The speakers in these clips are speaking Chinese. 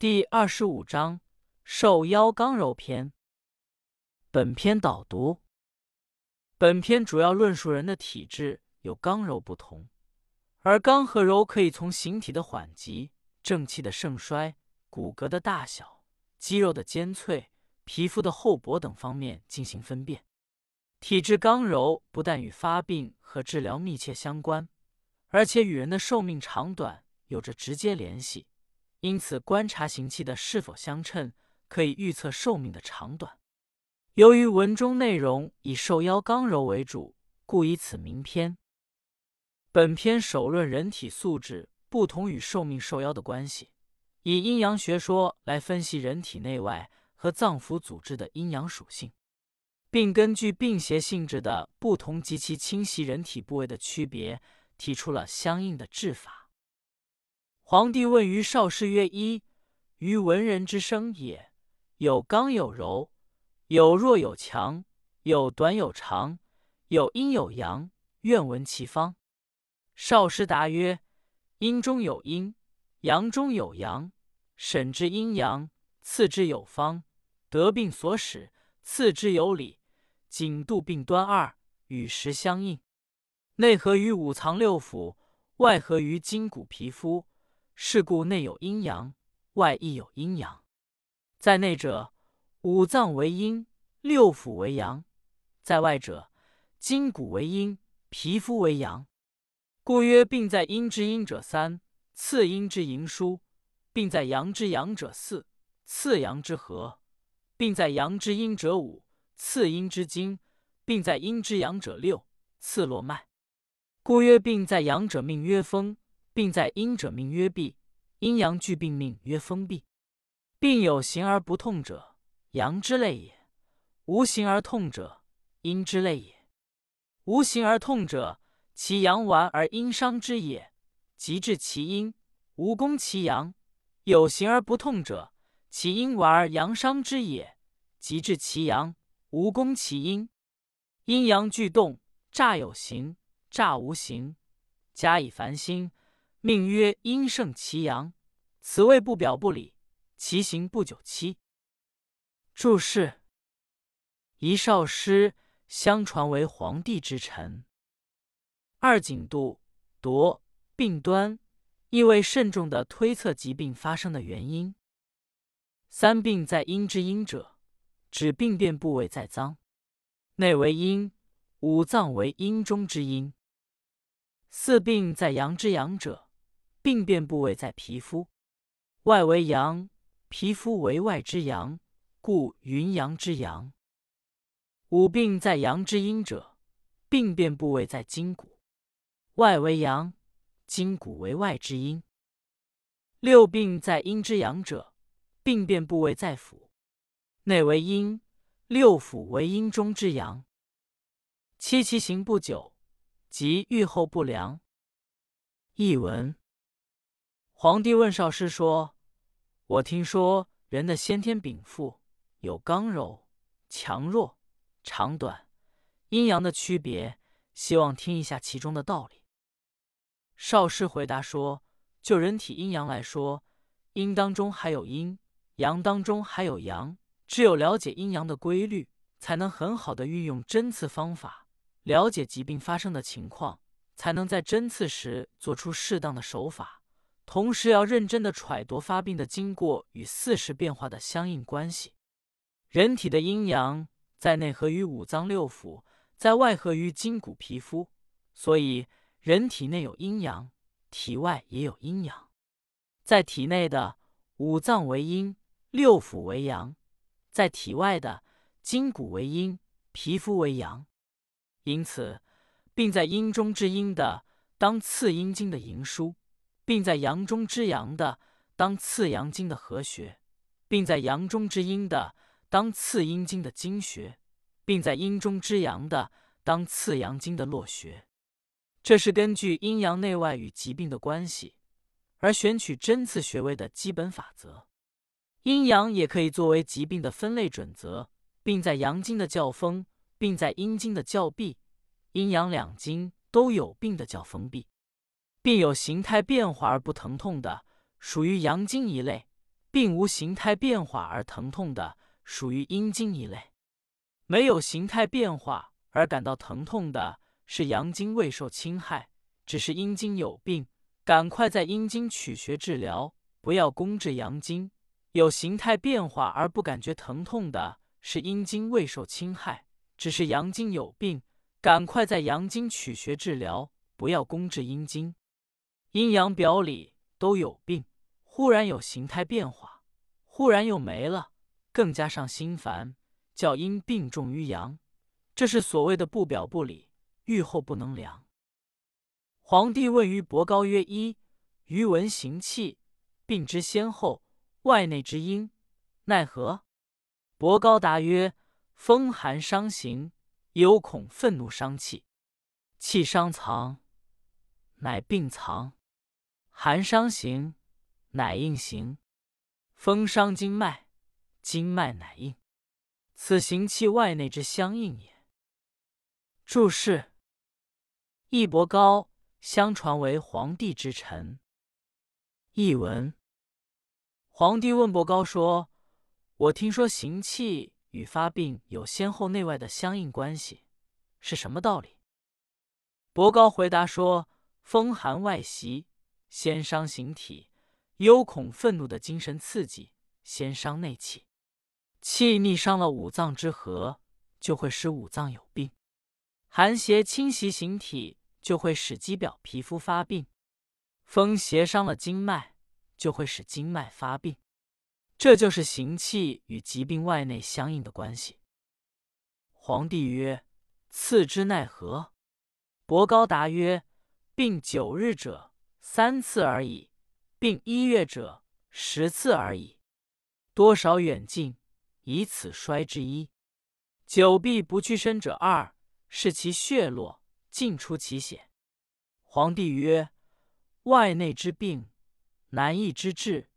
第二十五章受腰刚柔篇。本篇导读。本篇主要论述人的体质有刚柔不同，而刚和柔可以从形体的缓急、正气的盛衰、骨骼的大小、肌肉的尖脆、皮肤的厚薄等方面进行分辨。体质刚柔不但与发病和治疗密切相关，而且与人的寿命长短有着直接联系。因此，观察行气的是否相称，可以预测寿命的长短。由于文中内容以受腰刚柔为主，故以此名篇。本篇首论人体素质不同与寿命受腰的关系，以阴阳学说来分析人体内外和脏腑组织的阴阳属性。并根据病邪性质的不同及其侵袭人体部位的区别，提出了相应的治法。皇帝问于少师曰：“一于文人之生也，有刚有柔，有弱有强，有短有长，有阴有阳，愿闻其方。”少师答曰：“阴中有阴，阳中有阳，审之阴阳，次之有方，得病所使，次之有理。”颈度病端二与时相应，内合于五脏六腑，外合于筋骨皮肤。是故内有阴阳，外亦有阴阳。在内者，五脏为阴，六腑为阳；在外者，筋骨为阴，皮肤为阳。故曰：病在阴之阴者三，次阴之盈疏；病在阳之阳者四，次阳之和；病在阳之阴者五。次阴之精，病在阴之阳者六，次络脉。故曰：病在阳者命曰风，病在阴者命曰闭。阴阳俱病命曰风闭。病有形而不痛者，阳之类也；无形而痛者，阴之类也。无形而痛者，其阳顽而阴伤之也，即治其阴，无攻其阳；有形而不痛者，其阴顽而阳伤之也，即治其阳。无功其阴，阴阳俱动，诈有形，诈无形，加以繁星，命曰阴盛其阳。此谓不表不里，其行不久期。注释：一少师，相传为皇帝之臣。二景度夺病端，意味慎重的推测疾病发生的原因。三病在阴之阴者。指病变部位在脏，内为阴，五脏为阴中之阴。四病在阳之阳者，病变部位在皮肤，外为阳，皮肤为外之阳，故云阳之阳。五病在阳之阴者，病变部位在筋骨，外为阳，筋骨为外之阴。六病在阴之阳者，病变部位在腑。内为阴，六腑为阴中之阳。七其行不久，即愈后不良。译文：皇帝问少师说：“我听说人的先天禀赋有刚柔、强弱、长短、阴阳的区别，希望听一下其中的道理。”少师回答说：“就人体阴阳来说，阴当中还有阴，阳当中还有阳。”只有了解阴阳的规律，才能很好的运用针刺方法，了解疾病发生的情况，才能在针刺时做出适当的手法。同时，要认真的揣度发病的经过与四时变化的相应关系。人体的阴阳在内合于五脏六腑，在外合于筋骨皮肤，所以人体内有阴阳，体外也有阴阳。在体内的五脏为阴，六腑为阳。在体外的筋骨为阴，皮肤为阳，因此病在阴中之阴的，当次阴经的营书；并在阳中之阳的，当次阳经的合穴；并在阳中之阴的，当次阴经的经穴；并在阴中之阳的，当次阳经的络穴。这是根据阴阳内外与疾病的关系而选取针刺穴位的基本法则。阴阳也可以作为疾病的分类准则，并在阳经的叫风，并在阴经的叫闭。阴阳两经都有病的叫风闭。病有形态变化而不疼痛的，属于阳经一类；并无形态变化而疼痛的，属于阴经一类；没有形态变化而感到疼痛的，是阳经未受侵害，只是阴经有病，赶快在阴经取穴治疗，不要攻治阳经。有形态变化而不感觉疼痛的，是阴经未受侵害，只是阳经有病，赶快在阳经取穴治疗，不要攻治阴经。阴阳表里都有病，忽然有形态变化，忽然又没了，更加上心烦，叫阴病重于阳，这是所谓的不表不里，愈后不能量。皇帝问于伯高曰：“一余闻行气，病之先后，外内之因，奈何？”伯高答曰：“风寒伤行，忧恐愤怒伤气，气伤藏，乃病藏。”寒伤行，乃应行；风伤经脉，经脉乃应。此行气外内之相应也。注释：义伯高，相传为皇帝之臣。译文：皇帝问伯高说：“我听说行气与发病有先后内外的相应关系，是什么道理？”伯高回答说：“风寒外袭。”先伤形体，忧恐愤怒的精神刺激，先伤内气，气逆伤了五脏之和，就会使五脏有病；寒邪侵袭形体，就会使肌表皮肤发病；风邪伤了经脉，就会使经脉发病。这就是行气与疾病外内相应的关系。皇帝曰：“次之奈何？”伯高答曰：“病九日者。”三次而已，并一月者十次而已。多少远近，以此衰之一。久闭不去身者二，是其血络尽出其血。皇帝曰：外内之病，难易之治，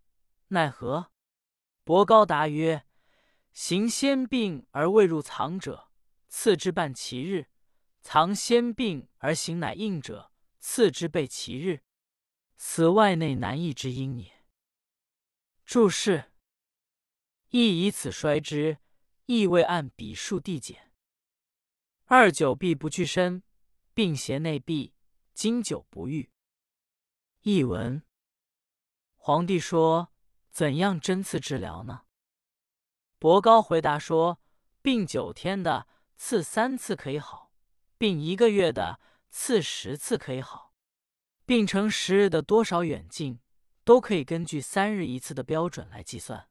奈何？伯高答曰：行先病而未入藏者，次之半其日；藏先病而行乃应者，次之备其日。此外内难易之因也。注释：亦以此衰之，亦未按笔数递减。二久必不去身，病邪内闭，经久不愈。译文：皇帝说：“怎样针刺治疗呢？”伯高回答说：“病九天的刺三次可以好，病一个月的刺十次可以好。”病程十日的多少远近，都可以根据三日一次的标准来计算。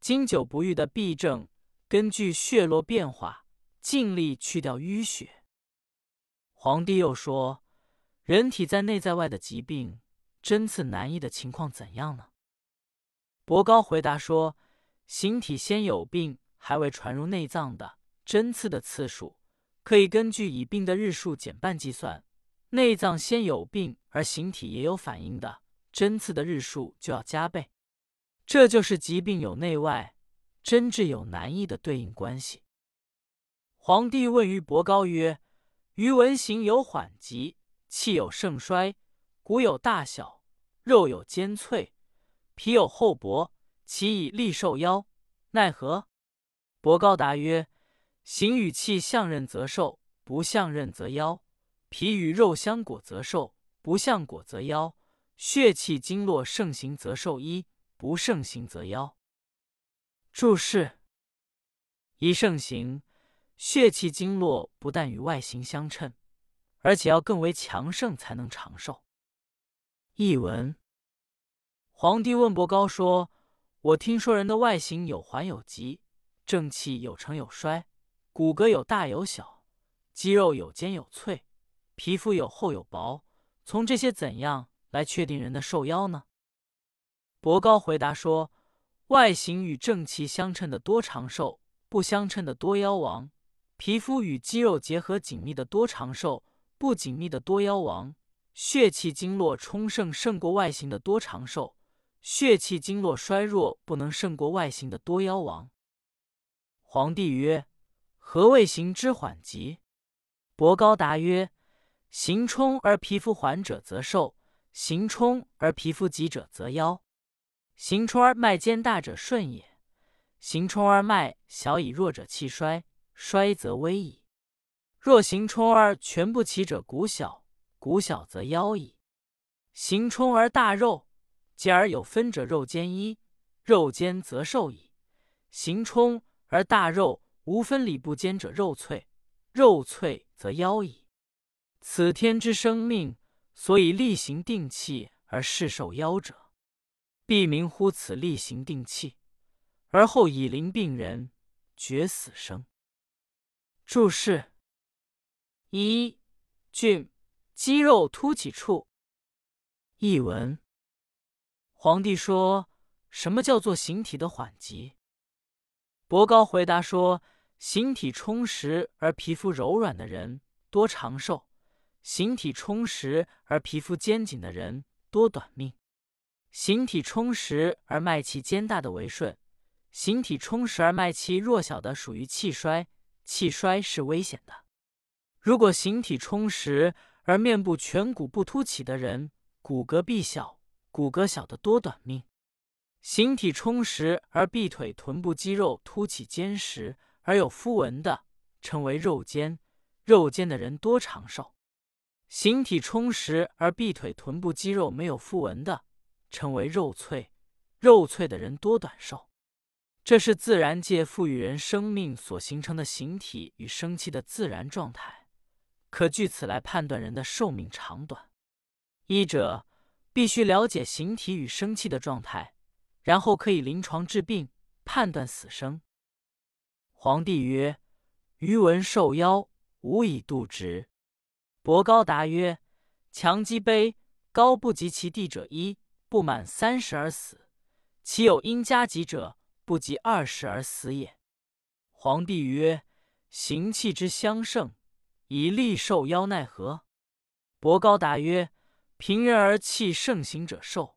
经久不愈的痹症，根据血络变化，尽力去掉淤血。皇帝又说：人体在内在外的疾病，针刺难医的情况怎样呢？伯高回答说：形体先有病，还未传入内脏的，针刺的次数，可以根据已病的日数减半计算。内脏先有病而形体也有反应的，针刺的日数就要加倍。这就是疾病有内外、针治有难易的对应关系。皇帝问于伯高曰：“余闻行有缓急，气有盛衰，骨有大小，肉有尖脆，皮有厚薄，其以利受腰，奈何？”伯高答曰：“形与气相任则寿，不相任则夭。”皮与肉相裹则寿，不相裹则夭；血气经络盛行则寿一，不盛行则夭。注释：一盛行，血气经络不但与外形相称，而且要更为强盛才能长寿。译文：皇帝问伯高说：“我听说人的外形有缓有急，正气有成有衰，骨骼有大有小，肌肉有坚有脆。”皮肤有厚有薄，从这些怎样来确定人的寿夭呢？伯高回答说：外形与正气相称的多长寿，不相称的多夭亡；皮肤与肌肉结合紧密的多长寿，不紧密的多夭亡；血气经络充盛胜过外形的多长寿，血气经络衰弱不能胜过外形的多夭亡。皇帝曰：何谓行之缓急？伯高答曰。行冲而皮肤缓者则寿，行冲而皮肤急者则夭。行冲而脉坚大者顺也；行冲而脉小以弱者气衰，衰则危矣。若行冲而全不起者，骨小，骨小则夭矣。行冲而大肉，结而有分者，肉坚一，肉坚则寿矣。行冲而大肉无分里不坚者，肉脆，肉脆则夭矣。此天之生命，所以力行定气而世受夭者，必明乎此力行定气，而后以临病人，决死生。注释：一、郡肌肉突起处。译文：皇帝说：“什么叫做形体的缓急？”伯高回答说：“形体充实而皮肤柔软的人多长寿，形体充实而皮肤坚紧的人多短命。形体充实而脉气坚大的为顺，形体充实而脉气弱小的属于气衰，气衰是危险的。如果形体充实而面部颧骨不凸起的人，骨骼必小，骨骼小的多短命；形体充实而臂腿臀部肌肉凸起坚实而有肤纹的，称为肉坚，肉坚的人多长寿；形体充实而臂腿臀部肌肉没有腹纹的，称为肉脆，肉脆的人多短寿。这是自然界赋予人生命所形成的形体与生气的自然状态，可据此来判断人的寿命长短。医者必须了解形体与生气的状态，然后可以临床治病，判断死生。皇帝曰：“余闻受夭，无以度之。”伯高答曰：“强击悲，高不及其地者一，不满三十而死；其有因加急者，不及二十而死也。”皇帝曰：“行气之相胜，以利受夭，奈何？”伯高答曰：平人而气盛行者寿，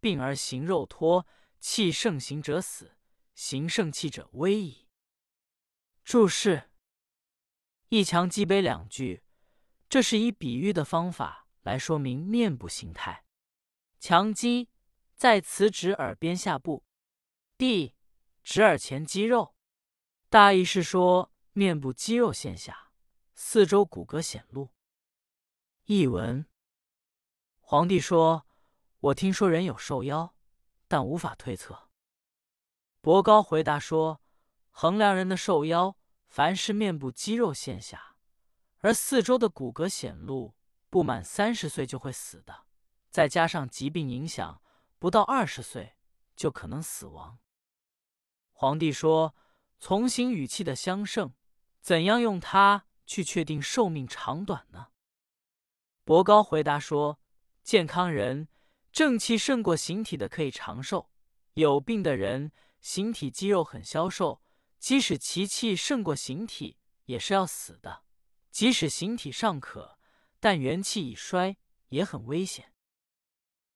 病而行肉脱，气盛行者死，行盛气者危矣。注释：一强击悲两句，这是以比喻的方法来说明面部形态。强击在此指耳边下部，地指耳前肌肉。大意是说面部肌肉线下，四周骨骼显露。译文。皇帝说：“我听说人有瘦腰，但无法推测。”伯高回答说：“衡量人的瘦腰，凡是面部肌肉线下，而四周的骨骼显露，不满三十岁就会死的，再加上疾病影响，不到二十岁就可能死亡。”皇帝说：“从形与气的相胜，怎样用它去确定寿命长短呢？”伯高回答说。健康人正气胜过形体的可以长寿，有病的人形体肌肉很消瘦，即使其气胜过形体，也是要死的。即使形体尚可，但元气已衰，也很危险。